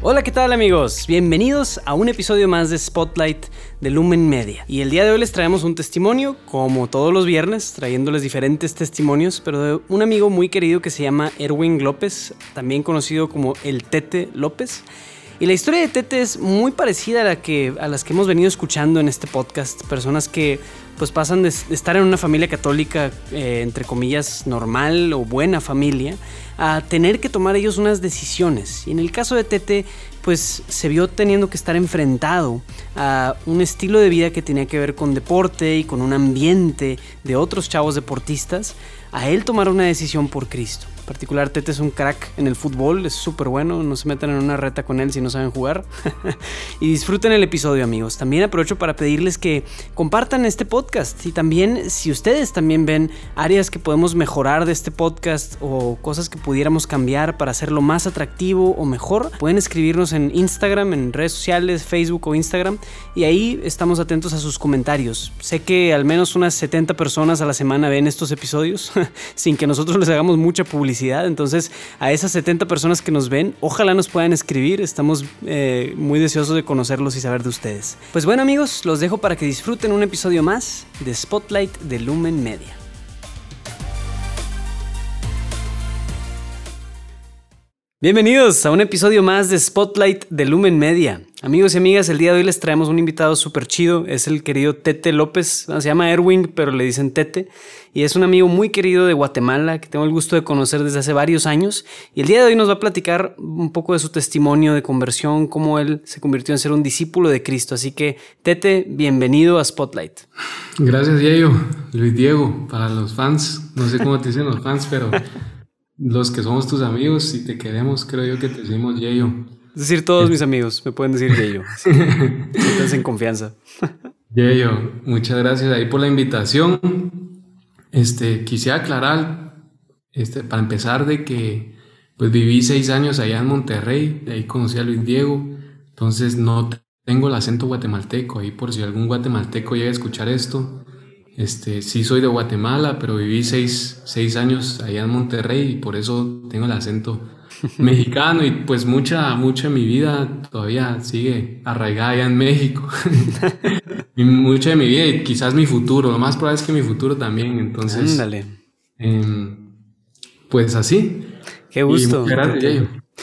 Hola, ¿qué tal amigos? Bienvenidos a un episodio más de Spotlight de Lumen Media. Y el día de hoy les traemos un testimonio, como todos los viernes, trayéndoles diferentes testimonios, pero de un amigo muy querido que se llama Erwin López, también conocido como el Tete López. Y la historia de Tete es muy parecida a, la que, a las que hemos venido escuchando en este podcast. Personas que pues pasan de, estar en una familia católica, eh, entre comillas, normal o buena familia, a tener que tomar ellos unas decisiones. Y en el caso de Tete, pues se vio teniendo que estar enfrentado a un estilo de vida que tenía que ver con deporte y con un ambiente de otros chavos deportistas, a él tomar una decisión por Cristo particular, Tete es un crack en el fútbol, es súper bueno, no se metan en una reta con él si no saben jugar. y disfruten el episodio, amigos. También aprovecho para pedirles que compartan este podcast y también si ustedes también ven áreas que podemos mejorar de este podcast o cosas que pudiéramos cambiar para hacerlo más atractivo o mejor, pueden escribirnos en Instagram, en redes sociales, Facebook o Instagram y ahí estamos atentos a sus comentarios. Sé que al menos unas 70 personas a la semana ven estos episodios sin que nosotros les hagamos mucha publicidad entonces, a esas 70 personas que nos ven, ojalá nos puedan escribir. Estamos eh, muy deseosos de conocerlos y saber de ustedes. Pues bueno, amigos, los dejo para que disfruten un episodio más de Spotlight de Lumen Media. Bienvenidos a un episodio más de Spotlight de Lumen Media. Amigos y amigas, el día de hoy les traemos un invitado súper chido. Es el querido Tete López. Se llama Erwin, pero le dicen Tete. Y es un amigo muy querido de Guatemala que tengo el gusto de conocer desde hace varios años. Y el día de hoy nos va a platicar un poco de su testimonio de conversión, cómo él se convirtió en ser un discípulo de Cristo. Así que, Tete, bienvenido a Spotlight. Gracias, Diego. Luis Diego, para los fans. No sé cómo te dicen los fans, pero los que somos tus amigos, si te queremos, creo yo que te decimos Yeyo. Es decir, todos mis amigos me pueden decir Yeyo. Estás en confianza. Yeyo, muchas gracias ahí por la invitación. Este, quisiera aclarar, este, para empezar, de que pues viví seis años allá en Monterrey, de ahí conocí a Luis Diego, entonces no tengo el acento guatemalteco, ahí por si algún guatemalteco llega a escuchar esto, este, sí soy de Guatemala, pero viví seis, años allá en Monterrey y por eso tengo el acento mexicano y pues mucha, mucha de mi vida todavía sigue arraigada allá en México. y mucha de mi vida y quizás mi futuro, lo más probable es que mi futuro también, entonces... Em, pues así. Qué gusto.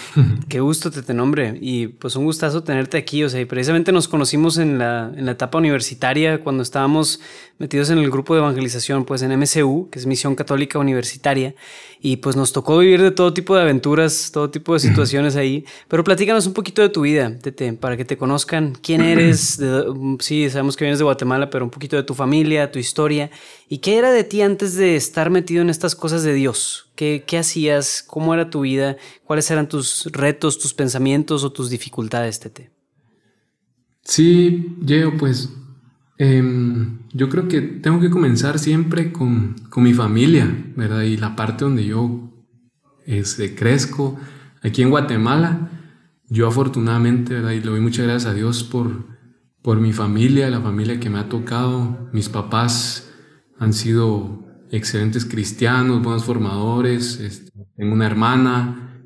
Qué gusto te nombre y pues un gustazo tenerte aquí, o sea, y precisamente nos conocimos en la, en la etapa universitaria cuando estábamos metidos en el grupo de evangelización, pues en MCU, que es Misión Católica Universitaria, y pues nos tocó vivir de todo tipo de aventuras, todo tipo de situaciones ahí, pero platícanos un poquito de tu vida, Tete, para que te conozcan, quién eres, sí, sabemos que vienes de Guatemala, pero un poquito de tu familia, tu historia, y qué era de ti antes de estar metido en estas cosas de Dios, qué, hacías, cómo era tu vida, cuáles eran tus retos, tus pensamientos o tus dificultades, Tete. Sí, yo pues Em, yo creo que tengo que comenzar siempre con, con, mi familia, ¿verdad? Y la parte donde yo este, crezco, aquí en Guatemala, yo afortunadamente, ¿verdad? Y le doy muchas gracias a Dios por, por mi familia, la familia que me ha tocado. Mis papás han sido excelentes cristianos, buenos formadores. Este, tengo una hermana,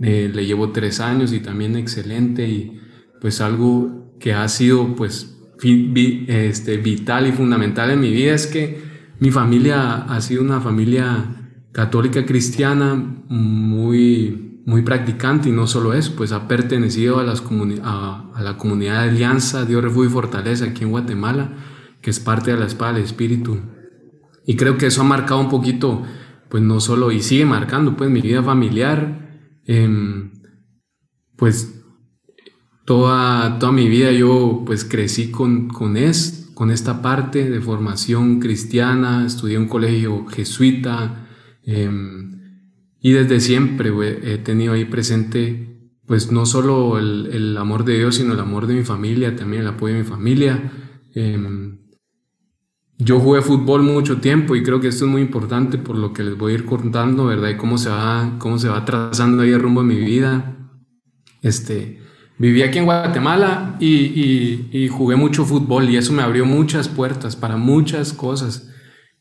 eh, le llevo tres años y también excelente y pues algo que ha sido pues este, vital y fundamental en mi vida es que mi familia ha sido una familia católica cristiana muy, muy practicante y no solo eso, pues ha pertenecido a, las a, la comunidad de Alianza, Dios Refugio y Fortaleza aquí en Guatemala, que es parte de la espada del Espíritu. Y creo que eso ha marcado un poquito, pues no solo, y sigue marcando, pues mi vida familiar, eh, pues toda, toda mi vida yo pues crecí con, con, es, con esta parte de formación cristiana, estudié en un colegio jesuita em, y desde siempre he tenido ahí presente pues no solo el, el, amor de Dios, sino el amor de mi familia, también el apoyo de mi familia. Em, yo jugué fútbol mucho tiempo y creo que esto es muy importante por lo que les voy a ir contando, ¿verdad? Y cómo se va, cómo se va trazando ahí el rumbo de mi vida. Este, Viví aquí en Guatemala y, jugué mucho fútbol y eso me abrió muchas puertas para muchas cosas.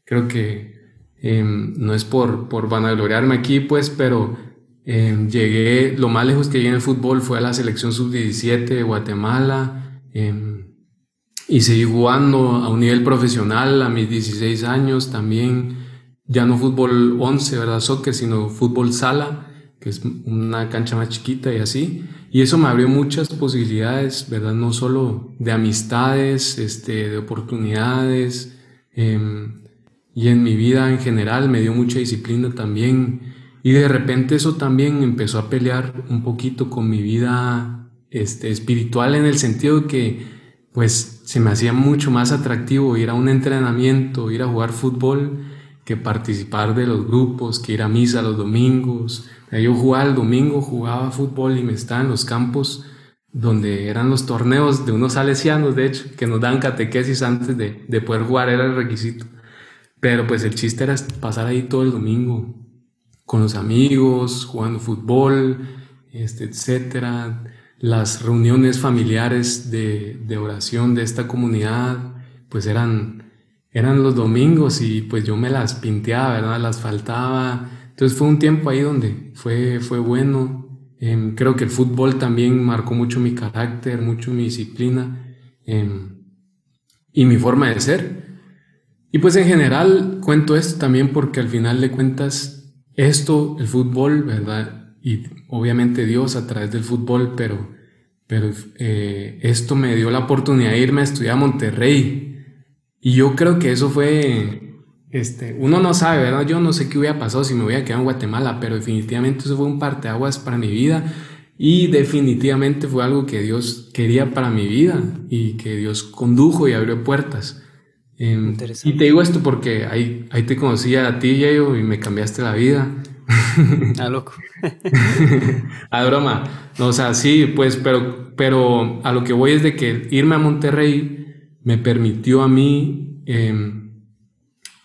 Creo que em, no es por, por vanagloriarme aquí, pues, pero Em, llegué, lo más lejos que llegué en fútbol fue a la selección sub-17 de Guatemala. Em, y seguí jugando a un nivel profesional a mis 16 años también. Ya no fútbol 11, ¿verdad? Soccer, sino fútbol sala, que es una cancha más chiquita y así. Y eso me abrió muchas posibilidades, ¿verdad? No solo de amistades, este, de oportunidades. Em, y en mi vida en general me dio mucha disciplina también y de repente eso también empezó a pelear un poquito con mi vida este, espiritual en el sentido que pues se me hacía mucho más atractivo ir a un entrenamiento, ir a jugar fútbol, que participar de los grupos, que ir a misa los domingos. Yo jugaba el domingo, jugaba fútbol y me estaba en los campos donde eran los torneos de unos salesianos, de hecho, que nos dan catequesis antes de, de poder jugar, era el requisito. Pero pues el chiste era pasar ahí todo el domingo, con los amigos, jugando fútbol, este, etcétera. Las reuniones familiares de, de, oración de esta comunidad, pues eran, eran los domingos y pues yo me las pinteaba, ¿verdad? Las faltaba. Entonces fue un tiempo ahí donde fue, fue bueno. Em, creo que el fútbol también marcó mucho mi carácter, mucho mi disciplina em, y mi forma de ser. Y pues en general cuento esto también porque al final de cuentas esto, el fútbol, ¿verdad? Y obviamente Dios a través del fútbol, pero, pero eh, esto me dio la oportunidad de irme a estudiar a Monterrey. Y yo creo que eso fue, este, uno no sabe, ¿verdad? Yo no sé qué hubiera pasado si me hubiera quedado en Guatemala, pero definitivamente eso fue un parteaguas para mi vida. Y definitivamente fue algo que Dios quería para mi vida y que Dios condujo y abrió puertas. Em, y te digo esto porque ahí, ahí te conocí a ti, Yayo, y me cambiaste la vida. Ah, loco. a broma. No, o sea, sí, pues, pero, pero a lo que voy es de que irme a Monterrey me permitió a mí, em,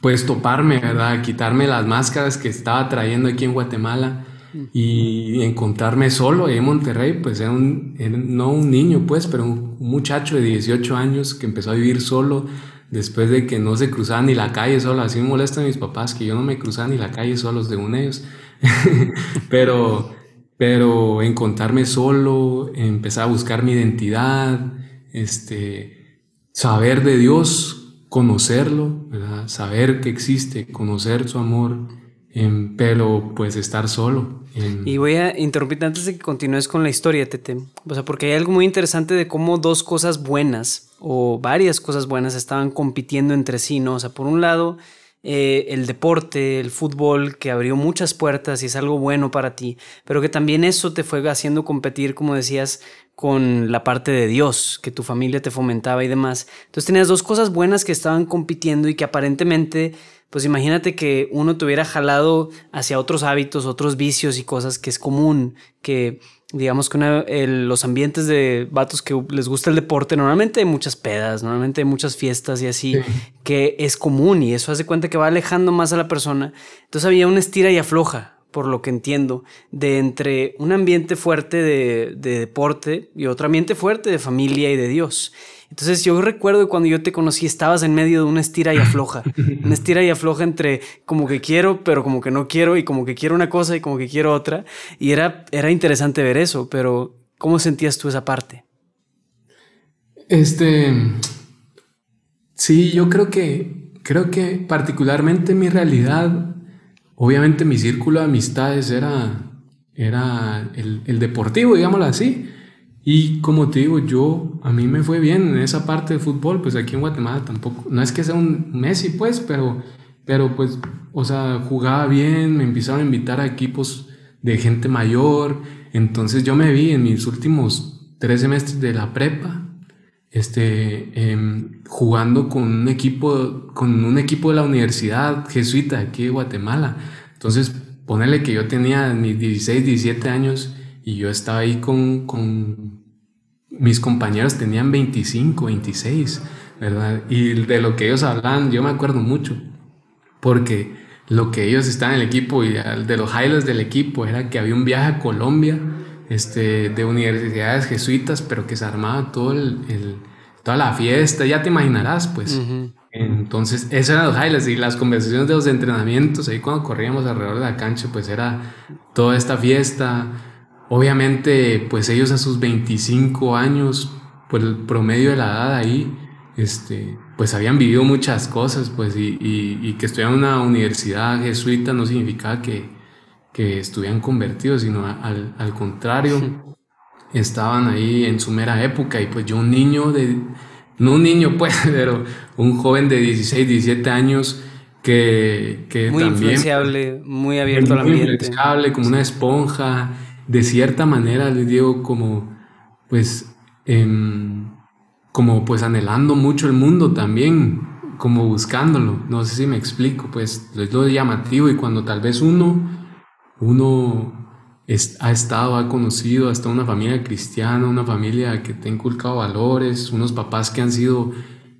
pues, toparme, ¿verdad? Quitarme las máscaras que estaba trayendo aquí en Guatemala y encontrarme solo en Monterrey, pues era, un, no un niño, pues, pero un, un muchacho de 18 años que empezó a vivir solo después de que no se cruzaban ni la calle solo. Así me molestan mis papás que yo no me cruzaba ni la calle solo, según ellos. pero, pero encontrarme solo, empezar a buscar mi identidad, este, saber de Dios, conocerlo, saber que existe, conocer su amor, em, pero pues estar solo. Y voy a interrumpirte antes de que continúes con la historia, Tete. O sea, porque hay algo muy interesante de cómo dos cosas buenas o varias cosas buenas estaban compitiendo entre sí, ¿no? O sea, por un lado, eh, el deporte, el fútbol, que abrió muchas puertas y es algo bueno para ti, pero que también eso te fue haciendo competir, como decías, con la parte de Dios, que tu familia te fomentaba y demás. Entonces tenías dos cosas buenas que estaban compitiendo y que aparentemente, pues imagínate que uno te hubiera jalado hacia otros hábitos, otros vicios y cosas que es común, que digamos que los ambientes de vatos que les gusta el deporte, normalmente hay muchas pedas, normalmente hay muchas fiestas y así, que es común y eso hace cuenta que va alejando más a la persona. Entonces había una estira y afloja, por lo que entiendo, de entre un ambiente fuerte de, de deporte y otro ambiente fuerte de familia y de Dios. Entonces yo recuerdo cuando yo te conocí estabas en medio de una estira y afloja, una estira y afloja entre como que quiero, pero como que no quiero y como que quiero una cosa y como que quiero otra. Y era, era interesante ver eso, pero ¿cómo sentías tú esa parte? Este, sí, yo creo que, creo que particularmente mi realidad, obviamente mi círculo de amistades era, era el, el deportivo, digámoslo así. Y como te digo, yo, a mí me fue bien en esa parte de fútbol, pues aquí en Guatemala tampoco, no es que sea un Messi, pues, pero, pero pues, o sea, jugaba bien, me empezaron a invitar a equipos de gente mayor, entonces yo me vi en mis últimos tres semestres de la prepa, este, em, jugando con un equipo, con un equipo de la universidad jesuita aquí de Guatemala. Entonces, ponerle que yo tenía mis 16, 17 años, y yo estaba ahí con, con mis compañeros, tenían 25, 26, ¿verdad? Y de lo que ellos hablaban, yo me acuerdo mucho, porque lo que ellos estaban en el equipo y de los highlights del equipo era que había un viaje a Colombia este, de universidades jesuitas, pero que se armaba todo el, toda la fiesta, ya te imaginarás, pues, en, Entonces, esos eran los highlights y las conversaciones de los entrenamientos, ahí cuando corríamos alrededor de la cancha, pues era toda esta fiesta. Obviamente, pues ellos a sus 25 años, por el promedio de la edad ahí, este, pues habían vivido muchas cosas, pues, y, y, que estudiaban en una universidad jesuita no significaba que, que estuvieran convertidos, sino al, al contrario, estaban ahí en su mera época. Y pues yo un niño de, no un niño pues, pero un joven de 16, 17 años que, que muy también... influenciable, muy abierto al ambiente. Muy influenciable, como una esponja, de cierta manera les digo como, pues, em, como pues anhelando mucho el mundo también, como buscándolo, no sé si me explico, pues es lo llamativo y cuando tal vez uno, uno ha estado, ha conocido hasta una familia cristiana, una familia que te ha inculcado valores, unos papás que han sido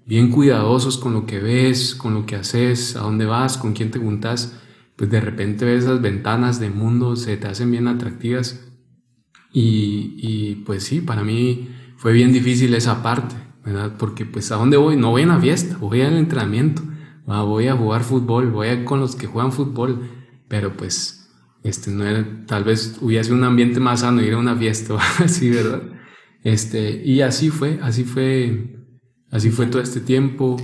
bien cuidadosos con lo que ves, con lo que haces, a dónde vas, con quién te juntas, pues de repente esas ventanas de mundo, se te hacen bien atractivas. Y, y pues sí, para mí fue bien difícil esa parte, ¿verdad? Porque pues a dónde voy, no voy a una fiesta, voy al entrenamiento, voy a jugar fútbol, voy a con los que juegan fútbol, pero pues este, no era, tal vez hubiese un ambiente más sano ir a una fiesta así, ¿verdad? Este, y así fue, así fue, así fue todo este tiempo.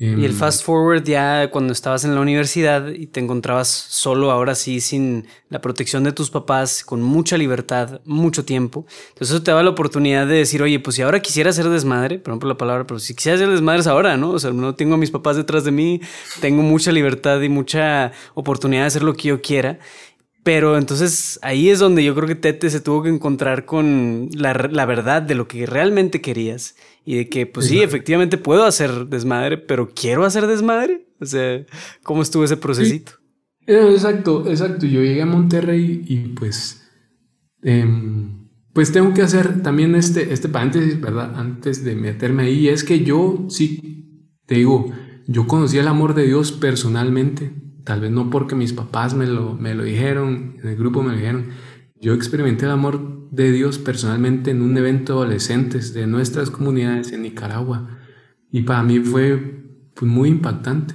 Y el em, fast forward ya cuando estabas en la universidad y te encontrabas solo ahora sí sin la protección de tus papás, con mucha libertad, mucho tiempo. Entonces eso te da la oportunidad de decir, oye, pues si ahora quisiera ser desmadre, por ejemplo la palabra, pero si quisiera ser desmadre es ahora, ¿no? O sea, no tengo a mis papás detrás de mí, tengo mucha libertad y mucha oportunidad de hacer lo que yo quiera. Pero entonces ahí es donde yo creo que Tete se tuvo que encontrar con la, verdad de lo que realmente querías. Y de que, pues sí, efectivamente puedo hacer desmadre, pero quiero hacer desmadre. O sea, ¿cómo estuvo ese procesito? Eh, exacto, exacto. Yo llegué a Monterrey y pues, em, pues tengo que hacer también este, este paréntesis, ¿verdad? Antes de meterme ahí, es que yo sí, te digo, yo conocí el amor de Dios personalmente tal vez no porque mis papás me lo, me lo dijeron, en el grupo me lo dijeron, yo experimenté el amor de Dios personalmente en un evento de adolescentes de nuestras comunidades en Nicaragua y para mí fue muy impactante.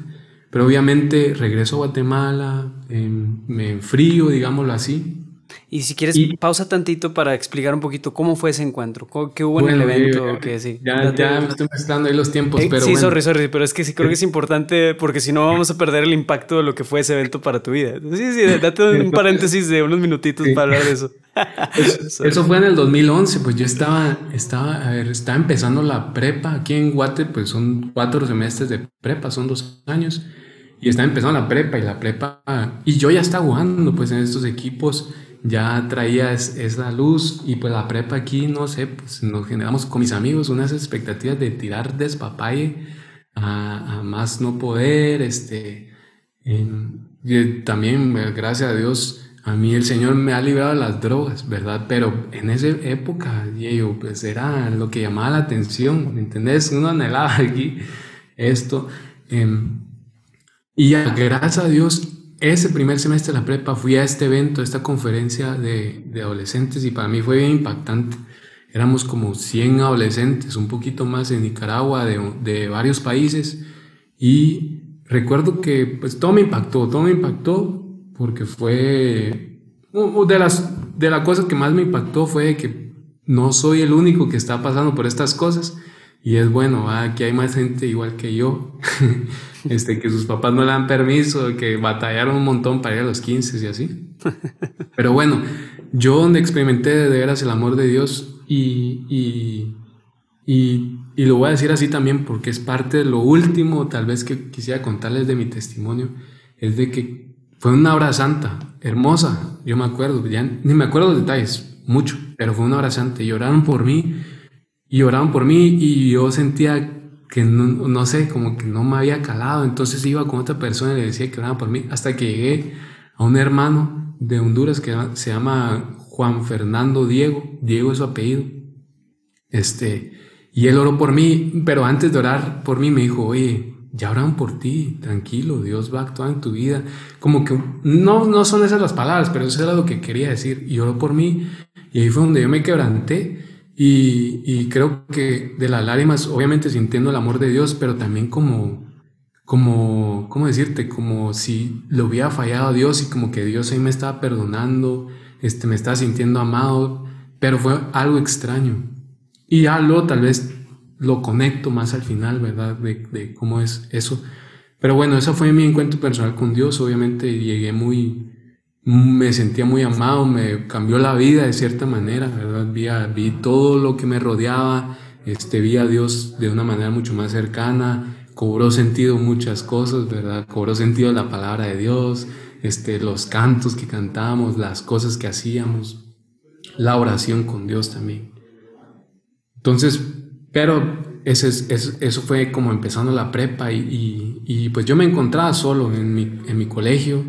Pero obviamente regreso a Guatemala, em, me enfrío, digámoslo así, y si quieres, pausa tantito para explicar un poquito cómo fue ese encuentro, qué hubo en el evento. que sí. Ya, ya me estoy mezclando ahí los tiempos, eh, pero. Sí, sorry, sorry, pero es que sí creo que es importante porque si no vamos a perder el impacto de lo que fue ese evento para tu vida. Sí, sí, date un paréntesis de unos minutitos para hablar de eso. eso fue en el 2011, pues yo estaba, estaba, a ver, estaba empezando la prepa. Aquí en Guate, pues son cuatro semestres de prepa, son dos años. Y estaba empezando la prepa y la prepa. Y yo ya estaba jugando, pues en estos equipos ya traía esa luz y pues la prepa aquí, no sé, pues nos generamos con mis amigos unas expectativas de tirar despapalle a, a más no poder, este, también gracias a Dios, a mí el Señor me ha librado de las drogas, ¿verdad? Pero en esa época, yo, pues era lo que llamaba la atención, ¿me entendés? Uno anhelaba aquí esto. Em, y gracias a Dios ese primer semestre de la prepa fui a este evento, a esta conferencia de, adolescentes y para mí fue bien impactante. Éramos como 100 adolescentes, un poquito más en Nicaragua, de, varios países y recuerdo que pues todo me impactó, todo me impactó porque fue de las de la cosa que más me impactó fue que no soy el único que está pasando por estas cosas y es bueno, aquí hay más gente igual que yo. Este, que sus papás no le dan permiso, que batallaron un montón para ir a los 15 y así. Pero bueno, yo donde experimenté de veras el amor de Dios y, y, y, y, lo voy a decir así también porque es parte de lo último tal vez que quisiera contarles de mi testimonio, es de que fue una hora santa, hermosa, yo me acuerdo, ya ni me acuerdo los detalles, mucho, pero fue una hora santa. Y oraron por mí y oraron por mí y yo sentía que no, no, sé, como que no me había calado. Entonces iba con otra persona y le decía que oraba por mí, hasta que llegué a un hermano de Honduras que se llama Juan Fernando Diego, Diego es su apellido. Este, y él oró por mí, pero antes de orar por mí me dijo, oye, ya oran por ti, tranquilo, Dios va a actuar en tu vida. Como que no, no son esas las palabras, pero eso era lo que quería decir. Y oró por mí, y ahí fue donde yo me quebranté y, creo que de las lágrimas, obviamente sintiendo el amor de Dios, pero también como, como, ¿cómo decirte? Como si lo hubiera fallado a Dios y como que Dios ahí me estaba perdonando, este, me estaba sintiendo amado, pero fue algo extraño. Y ya luego tal vez lo conecto más al final, ¿verdad? De, de cómo es eso. Pero bueno, eso fue mi encuentro personal con Dios. Obviamente llegué muy, me sentía muy amado, me cambió la vida de cierta manera, ¿verdad? Vi, vi todo lo que me rodeaba, este, vi a Dios de una manera mucho más cercana, cobró sentido muchas cosas, ¿verdad? Cobró sentido la palabra de Dios, este, los cantos que cantamos, las cosas que hacíamos, la oración con Dios también. Entonces, pero ese, eso fue como empezando la prepa y, y, pues yo me encontraba solo en mi, en mi colegio,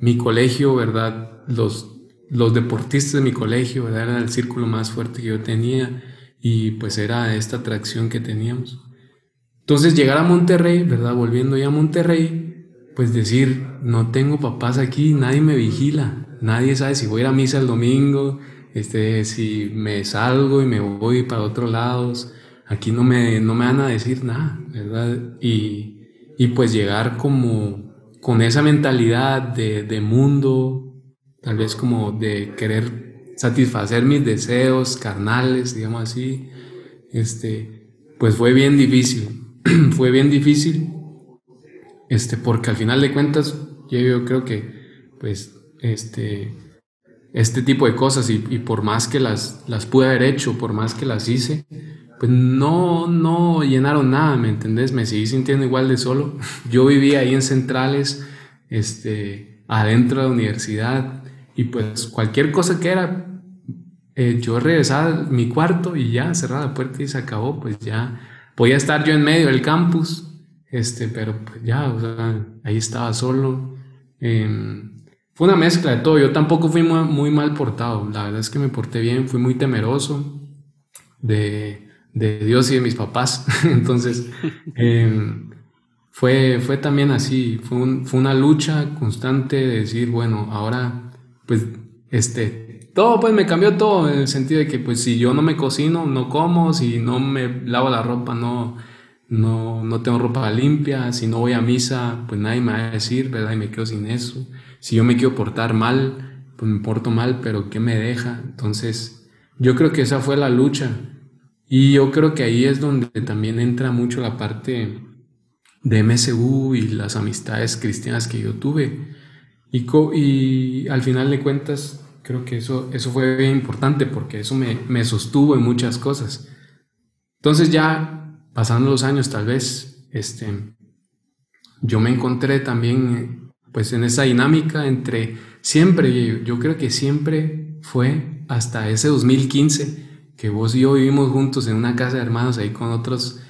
mi colegio, ¿verdad? Los, los deportistas de mi colegio, ¿verdad? Era el círculo más fuerte que yo tenía y pues era esta atracción que teníamos. Entonces llegar a Monterrey, ¿verdad? Volviendo ya a Monterrey, pues decir, no tengo papás aquí, nadie me vigila, nadie sabe si voy a ir misa el domingo, este, si me salgo y me voy para otros lados, aquí no me, no me van a decir nada, ¿verdad? Y, y pues llegar como con esa mentalidad de, de mundo, tal vez como de querer satisfacer mis deseos carnales, digamos así, este, pues fue bien difícil. fue bien difícil, este, porque al final de cuentas yo, creo que, pues, este, este tipo de cosas y, por más que las, las pude haber hecho, por más que las hice, pues no, no llenaron nada, ¿me entendés? Me seguí sintiendo igual de solo. Yo vivía ahí en Centrales, este, adentro de la universidad y pues cualquier cosa que era, eh, yo regresaba a mi cuarto y ya cerraba la puerta y se acabó, pues ya Podía estar yo en medio del campus, este, pero pues ya, o sea, ahí estaba solo. Em, fue una mezcla de todo. Yo tampoco fui muy, mal portado. La verdad es que me porté bien, fui muy temeroso de, de Dios y de mis papás. Entonces, em, fue, fue también así. Fue, fue una lucha constante de decir, bueno, ahora, pues, este, todo pues me cambió todo en el sentido de que pues si yo no me cocino, no como, si no me lavo la ropa, no, no, no tengo ropa limpia, si no voy a misa, pues nadie me va a decir, ¿verdad? Y me quedo sin eso. Si yo me quiero portar mal, pues me porto mal, pero ¿qué me deja? Entonces, yo creo que esa fue la lucha. Y yo creo que ahí es donde también entra mucho la parte de MSU y las amistades cristianas que yo tuve. Y, al final de cuentas, creo que eso, eso fue bien importante porque eso me, me sostuvo en muchas cosas. Entonces ya pasando los años tal vez, este, yo me encontré también pues en esa dinámica entre siempre, yo creo que siempre fue hasta ese 2015 que vos y yo vivimos juntos en una casa de hermanos ahí con otros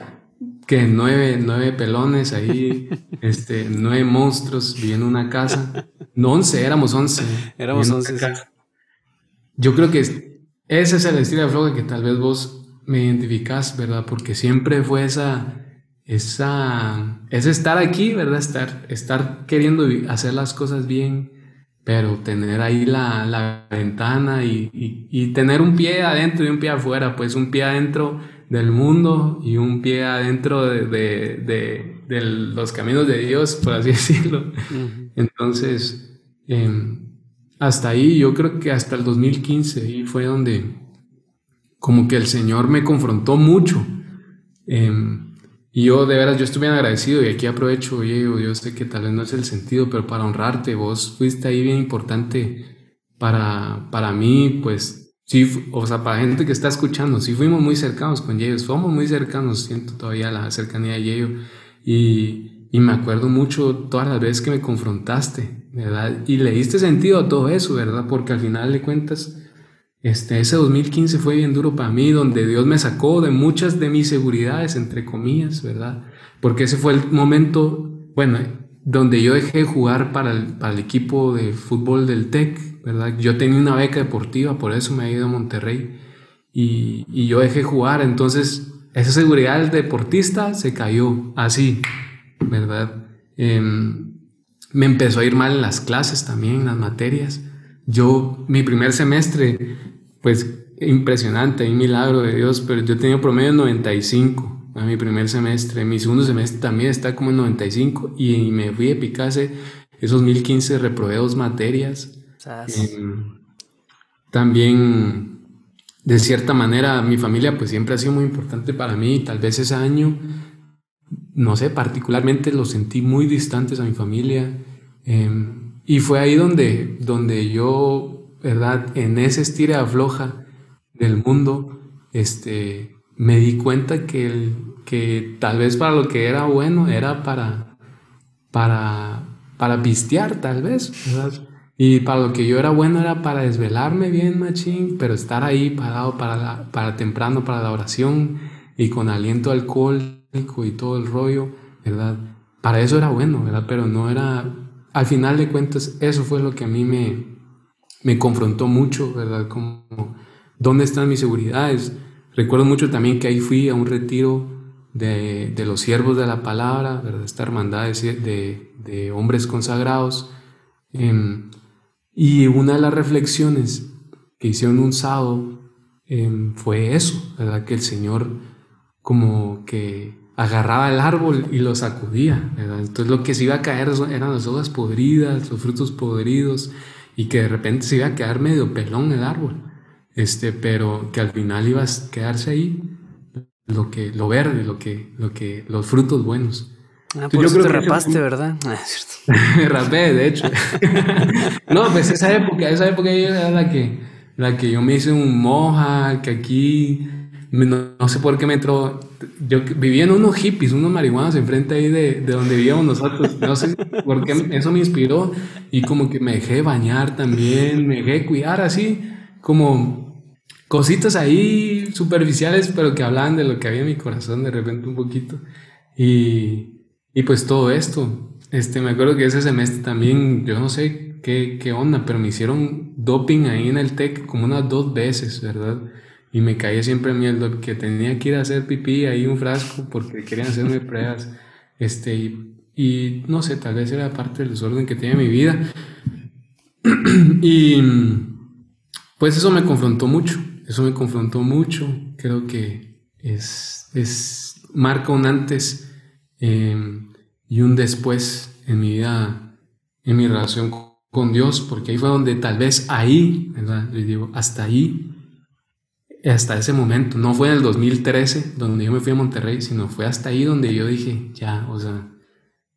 que nueve, nueve pelones ahí, este, nueve monstruos viviendo en una casa. No, once, éramos once. Éramos once yo creo que ese es el estilo de flow que tal vez vos me identificás, ¿verdad? Porque siempre fue esa, esa, ese estar aquí, ¿verdad? Estar, estar queriendo hacer las cosas bien, pero tener ahí la, la ventana y, y, tener un pie adentro y un pie afuera, pues un pie adentro del mundo y un pie adentro de, de, de, los caminos de Dios, por así decirlo. Entonces, eh, hasta ahí, yo creo que hasta el 2015, y fue donde como que el Señor me confrontó mucho. Em, y yo de veras, yo estuve bien agradecido y aquí aprovecho, oye, yo sé que tal vez no es el sentido, pero para honrarte, vos fuiste ahí bien importante para, para mí, pues sí, o sea, para gente que está escuchando, sí fuimos muy cercanos con ellos, somos muy cercanos, siento todavía la cercanía de ellos. Y, y me acuerdo mucho todas las veces que me confrontaste, ¿verdad? Y le diste sentido a todo eso, ¿verdad? Porque al final de cuentas, este, ese 2015 fue bien duro para mí, donde Dios me sacó de muchas de mis seguridades, entre comillas, ¿verdad? Porque ese fue el momento, bueno, donde yo dejé de jugar para el, para el equipo de fútbol del TEC, ¿verdad? Yo tenía una beca deportiva, por eso me he ido a Monterrey, y, y yo dejé jugar, entonces esa seguridad del deportista se cayó, así, ¿verdad? Eh, me empezó a ir mal en las clases también, en las materias. Yo, mi primer semestre, pues impresionante, un milagro de Dios, pero yo tenía promedio 95. a mi primer semestre. Mi segundo semestre también está como en 95 y me fui a Picase. Esos 1015 reprobé dos materias. Em, también, de cierta manera, mi familia pues siempre ha sido muy importante para mí. Tal vez ese año, no sé, particularmente lo sentí muy distantes a mi familia. Em, y fue ahí donde, donde yo, ¿verdad? En ese estira afloja del mundo, este, me di cuenta que, que tal vez para lo que era bueno era para, para, para pistear, tal vez, Y para lo que yo era bueno era para desvelarme bien, machín, pero estar ahí parado para, para temprano, para la oración y con aliento alcohólico y todo el rollo, ¿verdad? Para eso era bueno, ¿verdad? Pero no era, al final de cuentas, eso fue lo que a mí me, me confrontó mucho, ¿verdad? Como ¿Dónde están mis seguridades? Recuerdo mucho también que ahí fui a un retiro de, los siervos de la palabra, ¿verdad? esta hermandad de, de hombres consagrados. Em, y una de las reflexiones que hicieron un sábado em, fue eso, ¿verdad? Que el Señor como que agarraba el árbol y lo sacudía, Entonces lo que se iba a caer eran las hojas podridas, los frutos podridos, y que de repente se iba a quedar medio pelón el árbol este, pero que al final iba a quedarse ahí lo que, lo verde, lo que, lo que, los frutos buenos. Ah, por eso te rapaste, ¿verdad? Ah, Me rapé, de hecho. no, pues esa época, esa época era la que, la que yo me hice un moja, que aquí, no, sé por qué me entró, yo vivía en unos hippies, unos marihuanos enfrente ahí de, de donde vivíamos nosotros, no sé por qué eso me inspiró y como que me dejé bañar también, me dejé cuidar así, como cositas ahí superficiales, pero que hablaban de lo que había en mi corazón de repente un poquito. Y, y pues todo esto. Este, me acuerdo que ese semestre también, yo no sé qué, qué onda, pero me hicieron doping ahí en el TEC como unas dos veces, ¿verdad? Y me caía siempre miedo que tenía que ir a hacer pipí ahí un frasco porque querían hacerme pruebas. Este, y, y no sé, tal vez era parte del desorden que tenía mi vida. y pues eso me confrontó mucho, eso me confrontó mucho, creo que es, es marca un antes em, y un después en mi vida, en mi relación con Dios, porque ahí fue donde tal vez ahí, ¿verdad? Les digo, hasta ahí, hasta ese momento, no fue en el 2013 donde yo me fui a Monterrey, sino fue hasta ahí donde yo dije, ya, o sea,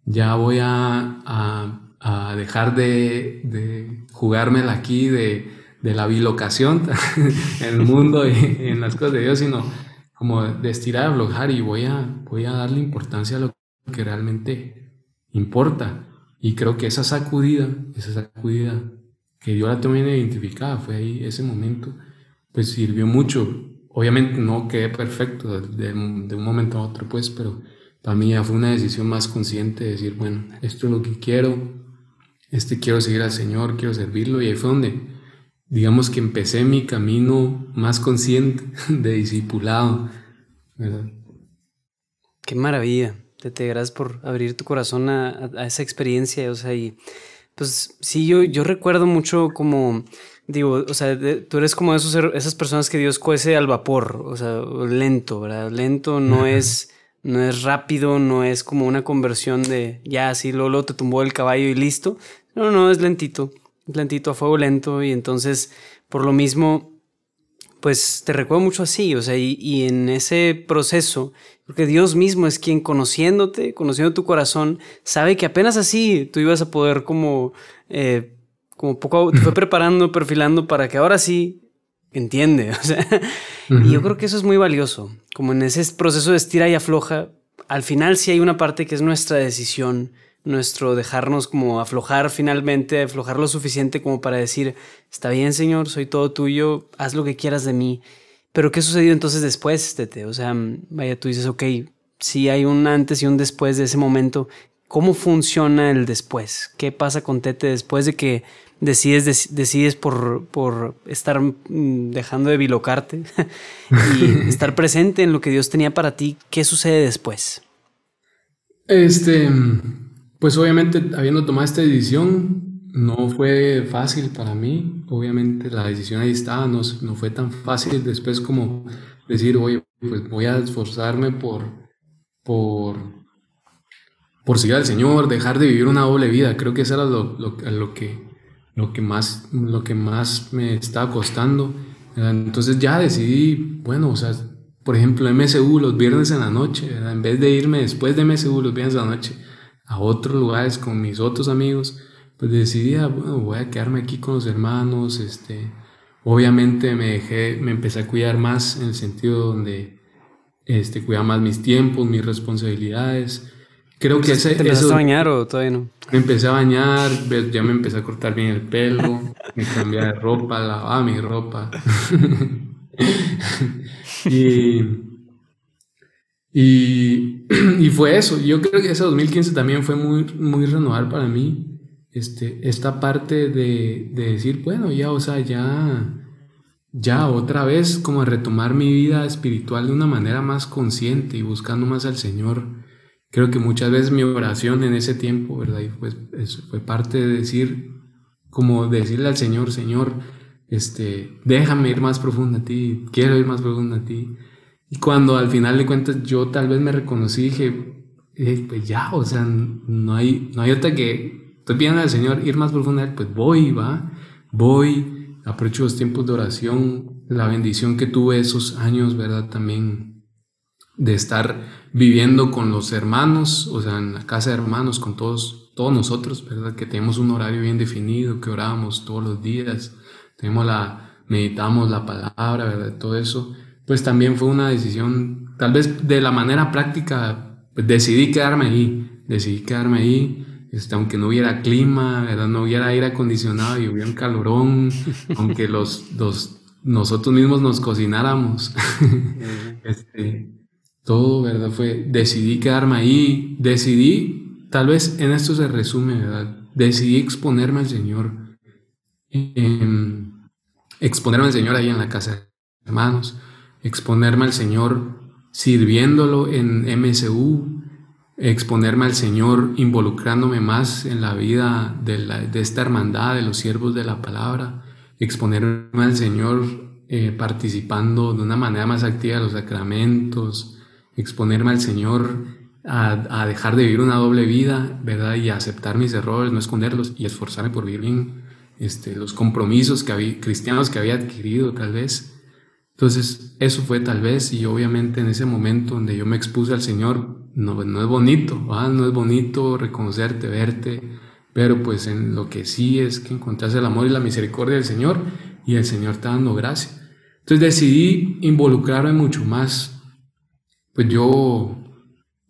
ya voy a, a, dejar de, de jugármela aquí, de de la bilocación en el mundo y en las cosas de Dios, sino como de estirar, aflojar y voy a, voy a darle importancia a lo que realmente importa. Y creo que esa sacudida, esa sacudida que yo la también identificada, fue ahí ese momento, pues sirvió mucho. Obviamente no quedé perfecto de, un momento a otro, pues, pero para mí ya fue una decisión más consciente de decir, bueno, esto es lo que quiero, este quiero seguir al Señor, quiero servirlo, y ahí fue donde digamos que empecé mi camino más consciente de discipulado. Qué maravilla. Te, gracias por abrir tu corazón a, esa experiencia. O sea, y pues sí, yo, yo recuerdo mucho como, digo, o sea, tú eres como esos, esas personas que Dios cuece al vapor, o sea, lento, ¿verdad? Lento no es... No es rápido, no es como una conversión de ya así, Lolo te tumbó el caballo y listo. No, no, es lentito lentito a fuego lento y entonces por lo mismo pues te recuerdo mucho así, o sea, y, en ese proceso, porque Dios mismo es quien conociéndote, conociendo tu corazón, sabe que apenas así tú ibas a poder como, eh, como poco, te fue preparando, perfilando para que ahora sí entiende, o sea, y yo creo que eso es muy valioso, como en ese proceso de estira y afloja, al final sí hay una parte que es nuestra decisión, nuestro dejarnos como aflojar finalmente, aflojar lo suficiente como para decir, está bien Señor, soy todo tuyo, haz lo que quieras de mí. Pero ¿qué sucedió entonces después, Tete? O sea, vaya, tú dices, ok, si hay un antes y un después de ese momento, ¿cómo funciona el después? ¿Qué pasa con Tete después de que decides, decides por, por estar mm, dejando de bilocarte y estar presente en lo que Dios tenía para ti? ¿Qué sucede después? Este, pues obviamente, habiendo tomado esta decisión, no fue fácil para mí. Obviamente la decisión ahí estaba, no, no fue tan fácil después como decir, oye, pues voy a esforzarme por por, por seguir al Señor, dejar de vivir una doble vida. Creo que eso era lo, lo, que, lo, que, más, lo que más me estaba costando. Entonces ya decidí, bueno, o sea, por ejemplo, MSU los viernes en la noche, en vez de irme después de MSU los viernes en la noche a otros lugares con mis otros amigos, pues decidí, ah, bueno, voy a quedarme aquí con los hermanos, este, obviamente me dejé, me empecé a cuidar más en el sentido donde, este, cuidaba más mis tiempos, mis responsabilidades. Creo que ese, ¿Te empezaste a bañar o todavía no? Me empecé a bañar, ya me empecé a cortar bien el pelo, me cambié de ropa, lavaba mi ropa. y, y, fue eso. Yo creo que ese 2015 también fue muy, muy renovar para mí. Este, esta parte de, de decir, bueno, ya, o sea, ya, ya otra vez como retomar mi vida espiritual de una manera más consciente y buscando más al Señor. Creo que muchas veces mi oración en ese tiempo, ¿verdad? Y pues fue parte de decir, como decirle al Señor, Señor, este, déjame ir más profundo a ti, quiero ir más profundo a ti. Y cuando al final de cuentas yo tal vez me reconocí, dije, eh, pues ya, o sea, no hay, no hay otra que, estoy pidiendo al Señor ir más profundo pues voy, va, voy, aprovecho los tiempos de oración, la bendición que tuve esos años, ¿verdad? También de estar viviendo con los hermanos, o sea, en la casa de hermanos, con todos, todos nosotros, ¿verdad? Que tenemos un horario bien definido, que orábamos todos los días, tenemos la, meditamos la palabra, ¿verdad? Todo eso, pues también fue una decisión, tal vez de la manera práctica, pues decidí quedarme ahí, decidí quedarme ahí, este, aunque no hubiera clima, ¿verdad? No hubiera aire acondicionado y hubiera un calorón, aunque los, los, nosotros mismos nos cocináramos, este, todo, ¿verdad? Fue, decidí quedarme ahí, decidí, tal vez en esto se resume, ¿verdad? Decidí exponerme al Señor exponerme al Señor ahí en la casa de hermanos, exponerme al Señor sirviéndolo en MSU, exponerme al Señor involucrándome más en la vida de, esta hermandad, de los siervos de la palabra, exponerme al Señor eh, participando de una manera más activa de los sacramentos, exponerme al Señor a, a, dejar de vivir una doble vida, ¿verdad? Y a aceptar mis errores, no esconderlos y esforzarme por vivir bien este, los compromisos que había, cristianos que había adquirido tal vez. Entonces, eso fue tal vez, y obviamente en ese momento donde yo me expuse al Señor, no, no es bonito, no es bonito reconocerte, verte, pero pues en lo que sí es que encontrase el amor y la misericordia del Señor, y el Señor está dando gracia. Entonces decidí involucrarme mucho más, pues yo,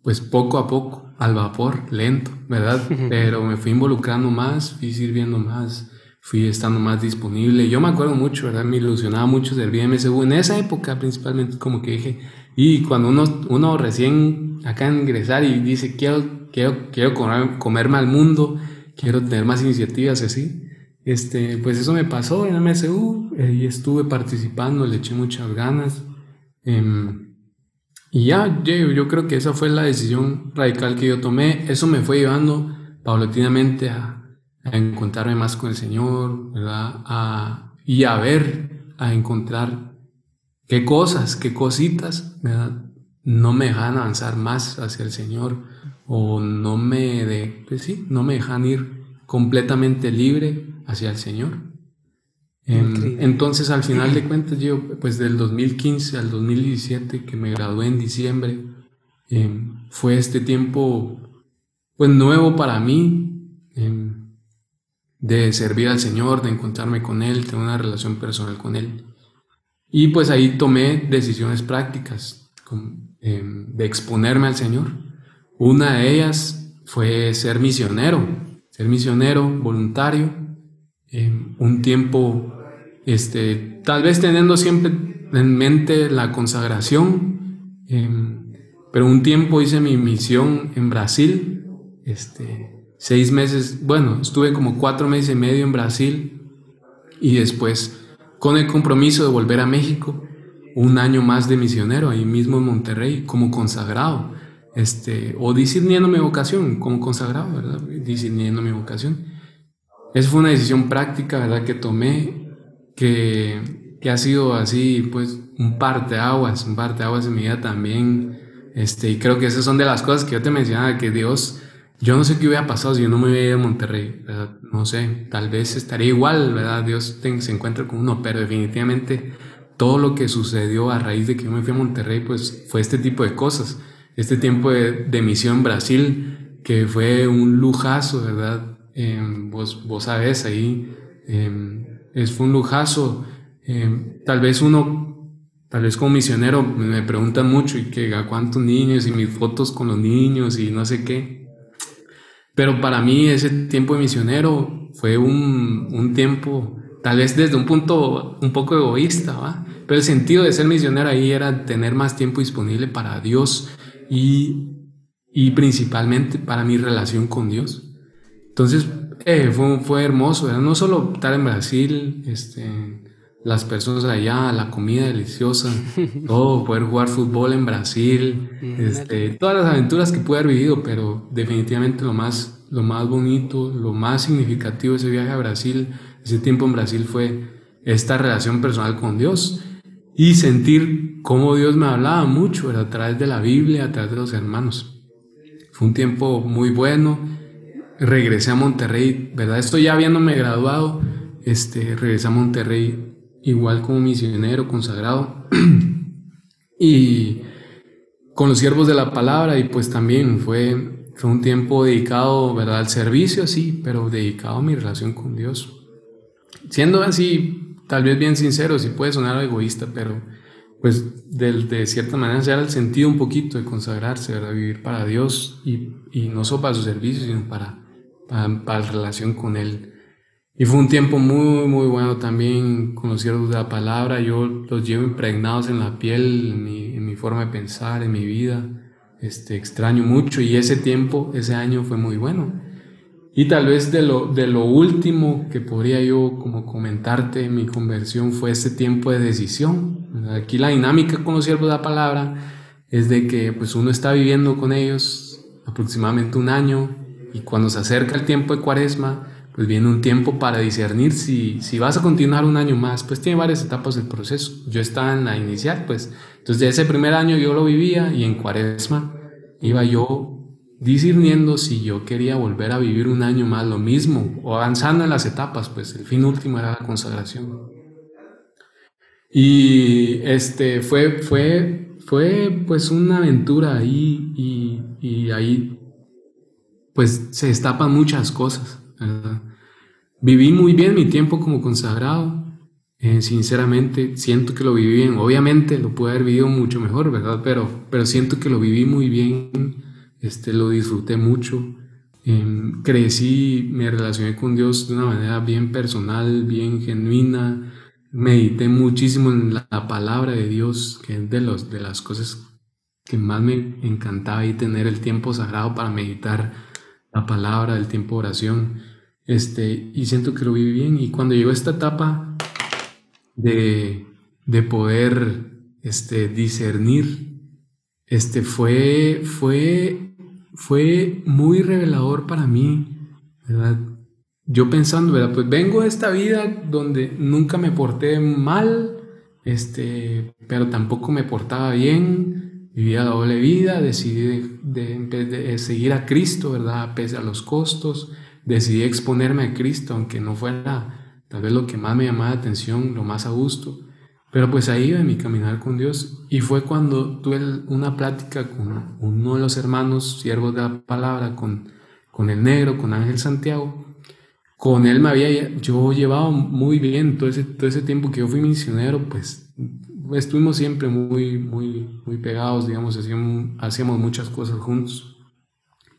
pues poco a poco, al vapor, lento, ¿verdad? Pero me fui involucrando más, fui sirviendo más, fui estando más disponible. Yo me acuerdo mucho, ¿verdad? Me ilusionaba mucho servir MSU. En esa época, principalmente, como que dije, y cuando uno, uno recién acá ingresar y dice, quiero, quiero, quiero comer, comerme al mundo, quiero tener más iniciativas así. Este, pues eso me pasó en MSU eh, y estuve participando, le eché muchas ganas. Em, y ya, yo, yo creo que esa fue la decisión radical que yo tomé. Eso me fue llevando paulatinamente a, a encontrarme más con el Señor, ¿verdad? A, y a ver, a encontrar qué cosas, qué cositas, ¿verdad? No me dejan avanzar más hacia el Señor o no me, de, pues sí, no me dejan ir completamente libre hacia el Señor. Em, entonces, al final de cuentas, yo, pues del 2015 al 2017, que me gradué en diciembre, em, fue este tiempo, pues nuevo para mí. Em, de servir al Señor, de encontrarme con Él, tener una relación personal con Él. Y pues ahí tomé decisiones prácticas em, de exponerme al Señor. Una de ellas fue ser misionero, ser misionero voluntario, em, un tiempo, este, tal vez teniendo siempre en mente la consagración, em, pero un tiempo hice mi misión en Brasil, este, seis meses, bueno, estuve como cuatro meses y medio en Brasil y después con el compromiso de volver a México, un año más de misionero ahí mismo en Monterrey como consagrado, este, o discerniendo vocación como consagrado, ¿verdad? Discerniendo vocación. Esa fue una decisión práctica, ¿verdad? Que tomé, que, que ha sido así, pues, un par de aguas, un par de aguas en mi vida también, Este, y creo que esas son de las cosas que yo te mencionaba, que Dios, yo no sé qué hubiera pasado si yo no me hubiera ido a Monterrey, ¿verdad? No sé, tal vez estaría igual, ¿verdad? Dios se encuentra con uno, pero definitivamente todo lo que sucedió a raíz de que yo me fui a Monterrey, pues fue este tipo de cosas. Este tiempo de, de misión Brasil, que fue un lujazo, ¿verdad? Em, vos, vos sabés ahí, em, es, fue un lujazo. Em, tal vez uno Tal vez como misionero me preguntan mucho y que a cuántos niños y mis fotos con los niños y no sé qué. Pero para mí ese tiempo de misionero fue un, un tiempo, tal vez desde un punto un poco egoísta, ¿va? Pero el sentido de ser misionero ahí era tener más tiempo disponible para Dios y, y principalmente para mi relación con Dios. Entonces eh, fue, fue hermoso, no solo estar en Brasil, este, las personas allá, la comida deliciosa, todo, poder jugar fútbol en Brasil, este, todas las aventuras que pude haber vivido, pero definitivamente lo más, lo más bonito, lo más significativo de ese viaje a Brasil, ese tiempo en Brasil fue esta relación personal con Dios y sentir cómo Dios me hablaba mucho a través de la Biblia, a través de los hermanos. Fue un tiempo muy bueno. Regresé a Monterrey, ¿verdad? Estoy ya habiéndome graduado. Este, regresé a Monterrey igual como misionero consagrado y con los siervos de la palabra y pues también fue, fue un tiempo dedicado ¿verdad? al servicio, sí, pero dedicado a mi relación con Dios. Siendo así, tal vez bien sincero, si puede sonar egoísta, pero pues de, de cierta manera se el sentido un poquito de consagrarse, ¿verdad? vivir para Dios y, y no solo para su servicio, sino para, para, para la relación con Él. Y fue un tiempo muy, muy bueno también con los siervos de la palabra. Yo los llevo impregnados en la piel, en mi, forma de pensar, en mi vida. Este, extraño mucho y ese tiempo, ese año fue muy bueno. Y tal vez de lo, de lo último que podría yo como comentarte en mi conversión fue ese tiempo de decisión. Aquí la dinámica con los siervos de la palabra es de que pues uno está viviendo con ellos aproximadamente un año y cuando se acerca el tiempo de cuaresma, pues viene un tiempo para discernir si, si vas a continuar un año más, pues tiene varias etapas del proceso. Yo estaba en la inicial, pues, entonces de ese primer año yo lo vivía y en cuaresma iba yo discerniendo si yo quería volver a vivir un año más lo mismo o avanzando en las etapas, pues el fin último era la consagración. Y este fue, fue, fue pues una aventura ahí y, y ahí pues se destapan muchas cosas. Viví muy bien mi tiempo como consagrado. Eh, sinceramente, siento que lo viví bien. Obviamente lo pude haber vivido mucho mejor, ¿verdad? Pero, pero siento que lo viví muy bien. Este, lo disfruté mucho. Em, crecí, me relacioné con Dios de una manera bien personal, bien genuina. Medité muchísimo en la, palabra de Dios, que es de, los, de las cosas que más me encantaba y tener el tiempo sagrado para meditar la palabra, el tiempo de oración, este, y siento que lo viví bien. Y cuando llegó esta etapa de, de poder este, discernir, este, fue, fue, fue muy revelador para mí, ¿verdad? Yo pensando, ¿verdad? Pues vengo de esta vida donde nunca me porté mal, este, pero tampoco me portaba bien, vivía la doble vida, decidí de, seguir a Cristo, ¿verdad? Pese a los costos, decidí exponerme a Cristo, aunque no fuera tal vez lo que más me llamaba la atención, lo más a gusto. Pero pues ahí iba mi caminar con Dios y fue cuando tuve una plática con uno de los hermanos, siervos de la palabra, con, con el negro, con Ángel Santiago. Con él me había yo llevado muy bien todo ese, todo ese tiempo que yo fui misionero, pues estuvimos siempre muy, muy, muy pegados, digamos, hacíamos, hacíamos muchas cosas juntos.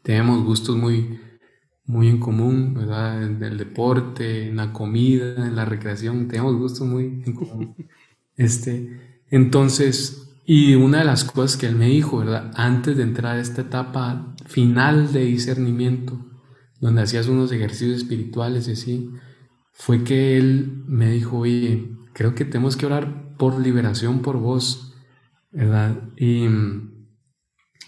Teníamos gustos muy, muy en común, ¿verdad? En el deporte, en la comida, en la recreación, teníamos gustos muy en común. Este, entonces, y una de las cosas que él me dijo, ¿verdad? Antes de entrar a esta etapa final de discernimiento, donde hacías unos ejercicios espirituales y así, fue que él me dijo, oye, creo que tenemos que orar por liberación por vos, ¿verdad? Y,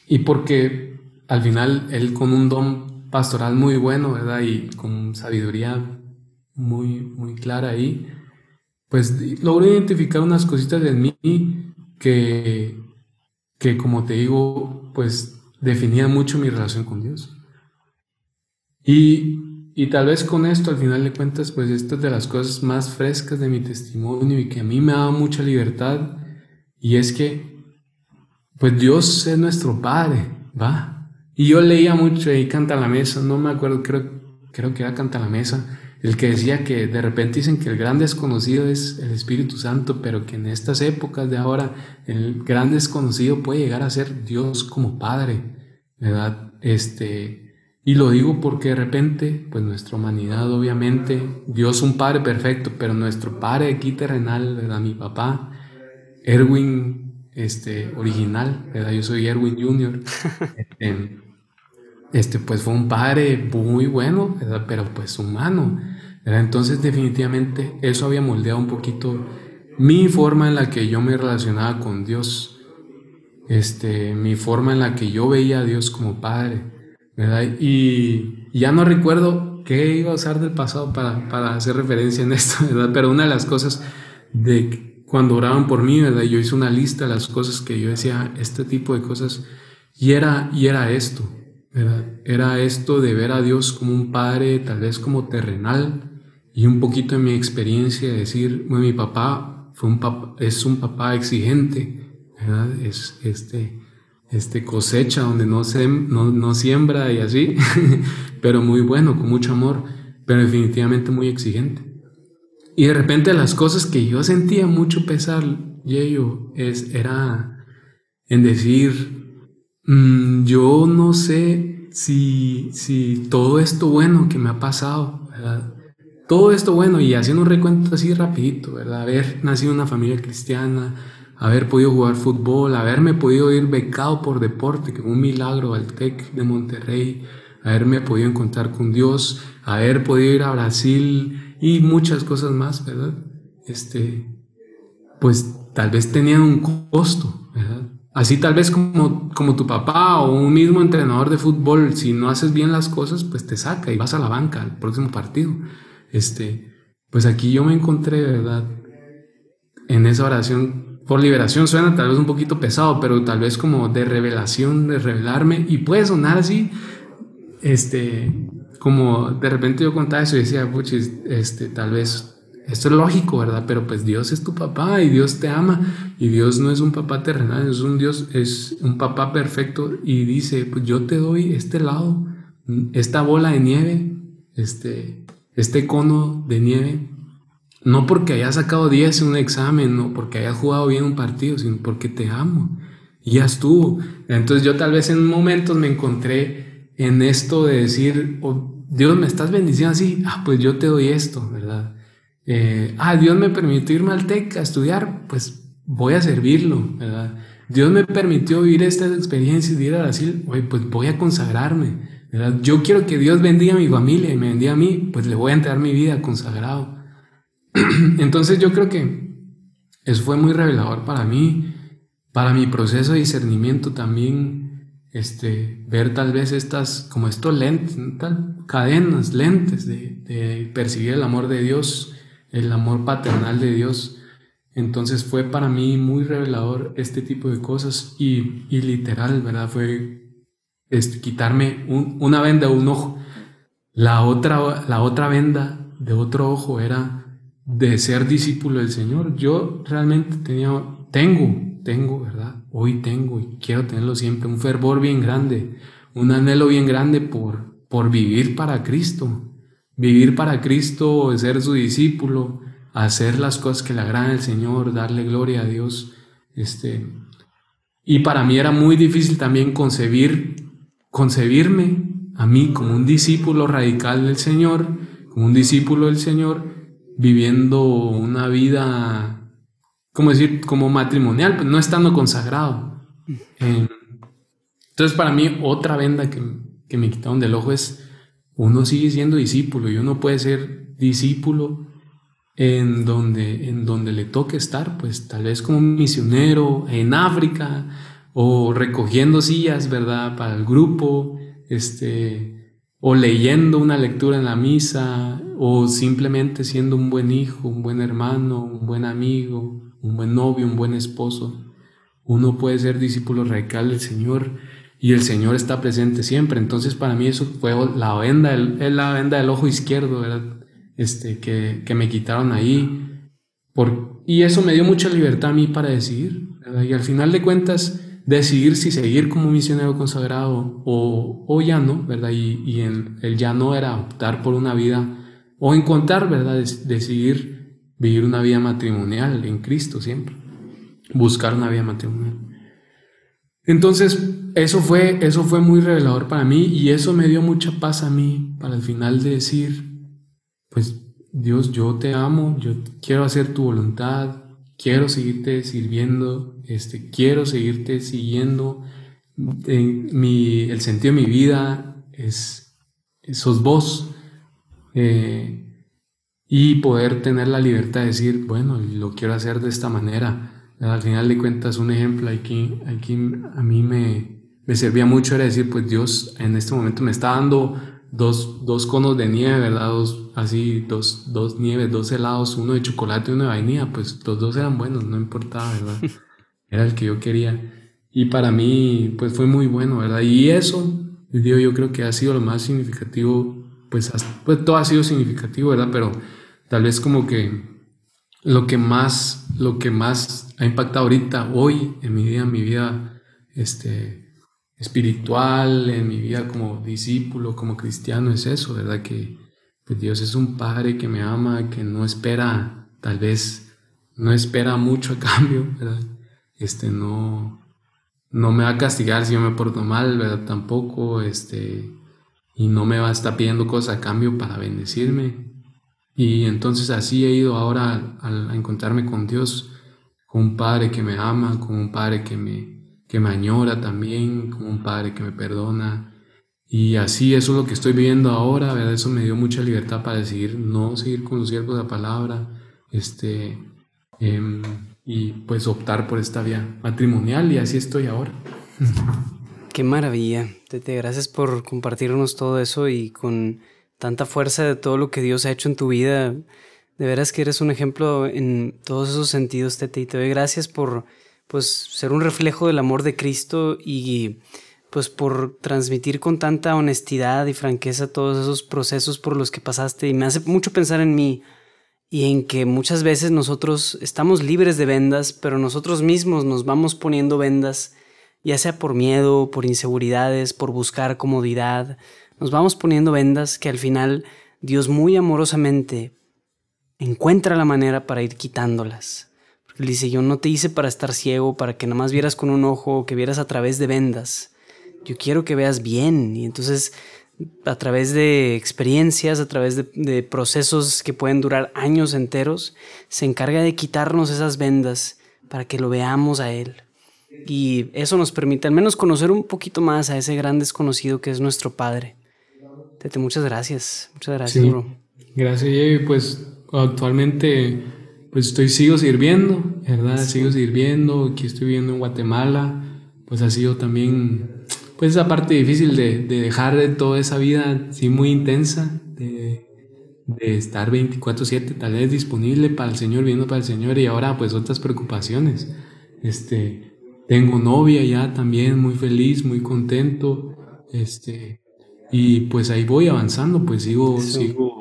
y porque al final él con un don pastoral muy bueno, ¿verdad? Y con sabiduría muy, muy clara ahí, pues logró identificar unas cositas en mí que, que como te digo, pues definía mucho mi relación con Dios. Y, y tal vez con esto, al final de cuentas, pues esto es de las cosas más frescas de mi testimonio y que a mí me ha mucha libertad. Y es que, pues Dios es nuestro Padre, ¿va? Y yo leía mucho y Canta la Mesa, no me acuerdo, creo, creo que era Canta la Mesa, el que decía que de repente dicen que el gran desconocido es el Espíritu Santo, pero que en estas épocas de ahora el gran desconocido puede llegar a ser Dios como Padre, ¿verdad? Este, y lo digo porque de repente, pues nuestra humanidad obviamente, Dios un Padre perfecto, pero nuestro Padre aquí terrenal, ¿verdad? Mi papá, Erwin, este, original, ¿verdad? Yo soy Erwin Jr. Este, este, pues fue un padre muy bueno, pero pues humano. Entonces definitivamente eso había moldeado un poquito mi forma en la que yo me relacionaba con Dios, este, mi forma en la que yo veía a Dios como padre, ¿verdad? Y ya no recuerdo qué iba a usar del pasado para, para hacer referencia en esto, ¿verdad? Pero una de las cosas de cuando oraban por mí, ¿verdad? Yo hice una lista de las cosas que yo decía, este tipo de cosas, y era, y era esto, era esto de ver a Dios como un padre, tal vez como terrenal, y un poquito de mi experiencia de decir, bueno, mi papá es un papá exigente. Es este, este cosecha donde no, se, no, no siembra y así, pero muy bueno, con mucho amor, pero definitivamente muy exigente. Y de repente las cosas que yo sentía mucho pesar, yo es, era en decir, Mm, yo no sé si, si todo esto bueno que me ha pasado, ¿verdad? Todo esto bueno, y haciendo un recuento así rapidito, ¿verdad? Haber nacido en una familia cristiana, haber podido jugar fútbol, haberme podido ir becado por deporte, que fue un milagro al TEC de Monterrey, haberme podido encontrar con Dios, haber podido ir a Brasil y muchas cosas más, ¿verdad? Este, pues tal vez tenían un costo, ¿verdad? Así tal vez como, como tu papá o un mismo entrenador de fútbol, si no haces bien las cosas, pues te saca y vas a la banca al próximo partido. Este, pues aquí yo me encontré, ¿verdad? En esa oración por liberación suena tal vez un poquito pesado, pero tal vez como de revelación, de revelarme y puede sonar así, este, como de repente yo contaba eso y decía, puchis, este, tal vez esto es lógico, ¿verdad? Pero pues Dios es tu papá y Dios te ama y Dios no es un papá terrenal, es un Dios, es un papá perfecto y dice, pues yo te doy este lado, esta bola de nieve, este, este cono de nieve, no porque hayas sacado 10 en un examen, no porque hayas jugado bien un partido, sino porque te amo. Y ya estuvo. Entonces yo tal vez en momentos me encontré en esto de decir, oh, Dios me estás bendiciendo así, ah, pues yo te doy esto, ¿verdad? Eh, ah, Dios me permitió irme al TEC a estudiar, pues voy a servirlo, ¿verdad? Dios me permitió vivir estas experiencias de ir a Brasil, pues voy a consagrarme, ¿verdad? Yo quiero que Dios bendiga a mi familia y me bendiga a mí, pues le voy a entregar mi vida consagrado. Entonces yo creo que eso fue muy revelador para mí, para mi proceso de discernimiento también, este, ver tal vez estas, como estos lentes, tal, cadenas, lentes de, de percibir el amor de Dios el amor paternal de Dios. Entonces fue para mí muy revelador este tipo de cosas y, y literal, ¿verdad? Fue este, quitarme una venda un ojo. La otra, la otra venda de otro ojo era de ser discípulo del Señor. Yo realmente tenía, tengo, tengo, ¿verdad? Hoy tengo y quiero tenerlo siempre, un fervor bien grande, un anhelo bien grande por, por vivir para Cristo, Vivir para Cristo, ser su discípulo, hacer las cosas que le agradan al Señor, darle gloria a Dios. Este, y para mí era muy difícil también concebir, concebirme a mí como un discípulo radical del Señor, como un discípulo del Señor, viviendo una vida, como decir, como matrimonial, pues no estando consagrado. Eh, entonces para mí otra venda que, que me quitaron del ojo es uno sigue siendo discípulo y uno puede ser discípulo en donde, en donde le toque estar, pues tal vez como misionero en África o recogiendo sillas, ¿verdad? Para el grupo, este, o leyendo una lectura en la misa, o simplemente siendo un buen hijo, un buen hermano, un buen amigo, un buen novio, un buen esposo, uno puede ser discípulo radical del Señor y el Señor está presente siempre. Entonces para mí eso fue la venda, es la venda del ojo izquierdo, ¿verdad? Este, que, que me quitaron ahí. Por, y eso me dio mucha libertad a mí para decidir. Y al final de cuentas, decidir si seguir como misionero consagrado o, o ya no, ¿verdad? Y, y el, ya no era optar por una vida o encontrar, ¿verdad? decidir vivir una vida matrimonial en Cristo siempre. Buscar una vida matrimonial. Entonces, eso fue, eso fue muy revelador para mí y eso me dio mucha paz a mí para el final de decir, pues Dios, yo te amo, yo quiero hacer tu voluntad, quiero seguirte sirviendo, este, quiero seguirte siguiendo. mi, el sentido de mi vida es, sos vos. Eh, y poder tener la libertad de decir, bueno, lo quiero hacer de esta manera. Al final de cuentas, un ejemplo aquí, aquí a mí me, me servía mucho era decir, pues Dios en este momento me está dando dos, dos conos de nieve, ¿verdad? Dos, así, dos, dos nieves, dos helados, uno de chocolate y uno de vainilla, pues los dos eran buenos, no importaba, ¿verdad? Era el que yo quería. Y para mí, pues fue muy bueno, ¿verdad? Y eso, digo, yo creo que ha sido lo más significativo, pues, pues todo ha sido significativo, ¿verdad? Pero tal vez como que lo que más, lo que más ha impactado ahorita, hoy, en mi vida, en mi vida, este, espiritual, en mi vida como discípulo, como cristiano, es eso, ¿verdad? Que pues, Dios es un Padre que me ama, que no espera, tal vez, no espera mucho a cambio, ¿verdad? Este, no, no me va a castigar si yo me porto mal, ¿verdad? Tampoco, este, y no me va a estar pidiendo cosas a cambio para bendecirme. Y entonces así he ido ahora a encontrarme con Dios, con un Padre que me ama, con un Padre que me, que me añora también, como un padre que me perdona. Y así eso es lo que estoy viviendo ahora, ¿verdad? Eso me dio mucha libertad para decidir no seguir con los siervos de la palabra, este, em, y pues optar por esta vía matrimonial y así estoy ahora. Qué maravilla, Tete, gracias por compartirnos todo eso y con tanta fuerza de todo lo que Dios ha hecho en tu vida. De veras que eres un ejemplo en todos esos sentidos, Tete, y te doy gracias por pues ser un reflejo del amor de Cristo y pues por transmitir con tanta honestidad y franqueza todos esos procesos por los que pasaste. Y me hace mucho pensar en mí y en que muchas veces nosotros estamos libres de vendas, pero nosotros mismos nos vamos poniendo vendas, ya sea por miedo, por inseguridades, por buscar comodidad, nos vamos poniendo vendas que al final Dios muy amorosamente encuentra la manera para ir quitándolas. Él dice, yo no te hice para estar ciego, para que nada más vieras con un ojo, que vieras a través de vendas. Yo quiero que veas bien. Y entonces, a través de experiencias, a través de, procesos que pueden durar años enteros, se encarga de quitarnos esas vendas para que lo veamos a Él. Y eso nos permite al menos conocer un poquito más a ese gran desconocido que es nuestro Padre. Tete, muchas gracias. Muchas gracias, bro. Gracias, y Pues actualmente pues estoy, sigo sirviendo, ¿verdad? Sigo sirviendo, aquí estoy viviendo en Guatemala, pues ha sido también, pues esa parte difícil de, de dejar de toda esa vida, sí, muy intensa, de, de estar 24/7 tal vez disponible para el Señor, viendo para el Señor y ahora pues otras preocupaciones. Este, tengo novia ya también, muy feliz, muy contento, este, y pues ahí voy avanzando, pues sigo, sigo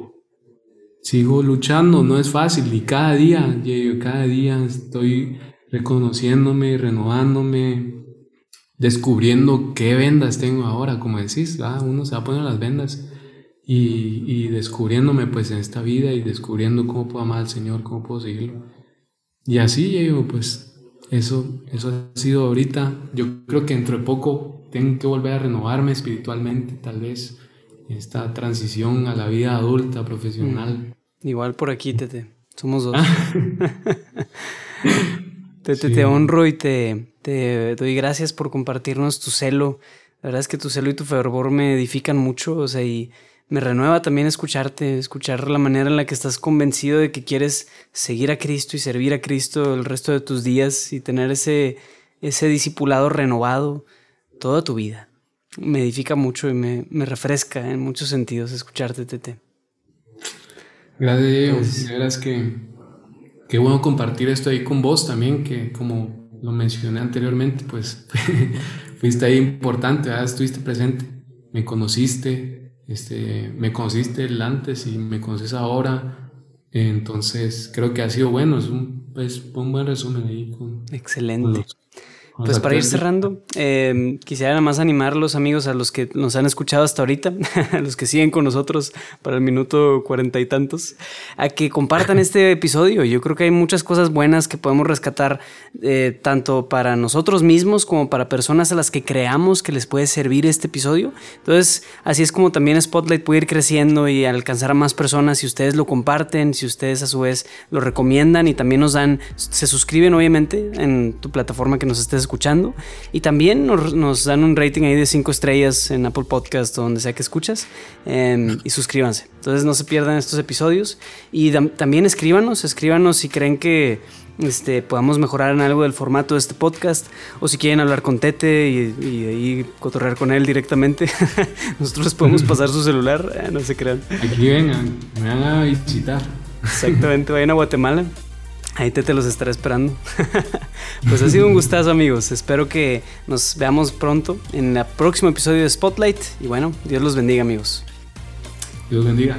sigo luchando, no es fácil y cada día, cada día estoy reconociéndome, renovándome, descubriendo qué vendas tengo ahora, como decís, uno se va a poner las vendas y, descubriéndome pues en esta vida y descubriendo cómo puedo amar al Señor, cómo puedo seguirlo. Y así, yo pues eso, eso ha sido ahorita, yo creo que dentro de poco tengo que volver a renovarme espiritualmente, tal vez esta transición a la vida adulta, profesional. Igual por aquí, Tete. Somos dos. Ah. Tete, te honro y te, te doy gracias por compartirnos tu celo. La verdad es que tu celo y tu fervor me edifican mucho, o sea, y me renueva también escucharte, escuchar la manera en la que estás convencido de que quieres seguir a Cristo y servir a Cristo el resto de tus días y tener ese, ese discipulado renovado toda tu vida. Me edifica mucho y me, me refresca en muchos sentidos escucharte, Tete. Gracias, Diego. Pues, que qué bueno compartir esto ahí con vos también, que como lo mencioné anteriormente, pues fuiste ahí importante, estuviste presente, me conociste, este, me conociste el antes y me conoces ahora. Entonces creo que ha sido bueno, es un, pues, un buen resumen ahí. Con, Excelente. Pues para ir cerrando, eh, quisiera nada más animar los amigos, a los que nos han escuchado hasta ahorita, a los que siguen con nosotros para el minuto cuarenta y tantos, a que compartan este episodio. Yo creo que hay muchas cosas buenas que podemos rescatar, eh, tanto para nosotros mismos como para personas a las que creamos que les puede servir este episodio. Entonces, así es como también Spotlight puede ir creciendo y alcanzar a más personas si ustedes lo comparten, si ustedes a su vez lo recomiendan y también nos dan, se suscriben obviamente en tu plataforma que nos estés escuchando. Y también nos, dan un rating ahí de 5 estrellas en Apple Podcast o donde sea que escuchas. Em, y suscríbanse. Entonces no se pierdan estos episodios. Y también escríbanos, escríbanos si creen que este, podamos mejorar en algo del formato de este podcast. O si quieren hablar con Tete y, y, cotorrear con él directamente. Nosotros podemos pasar su celular. Eh, no se crean. Aquí vengan, me van a visitar. Exactamente, vayan a Guatemala. Ahí te, te los estaré esperando. pues ha sido un gustazo amigos. Espero que nos veamos pronto en el próximo episodio de Spotlight. Y bueno, Dios los bendiga amigos. Dios bendiga.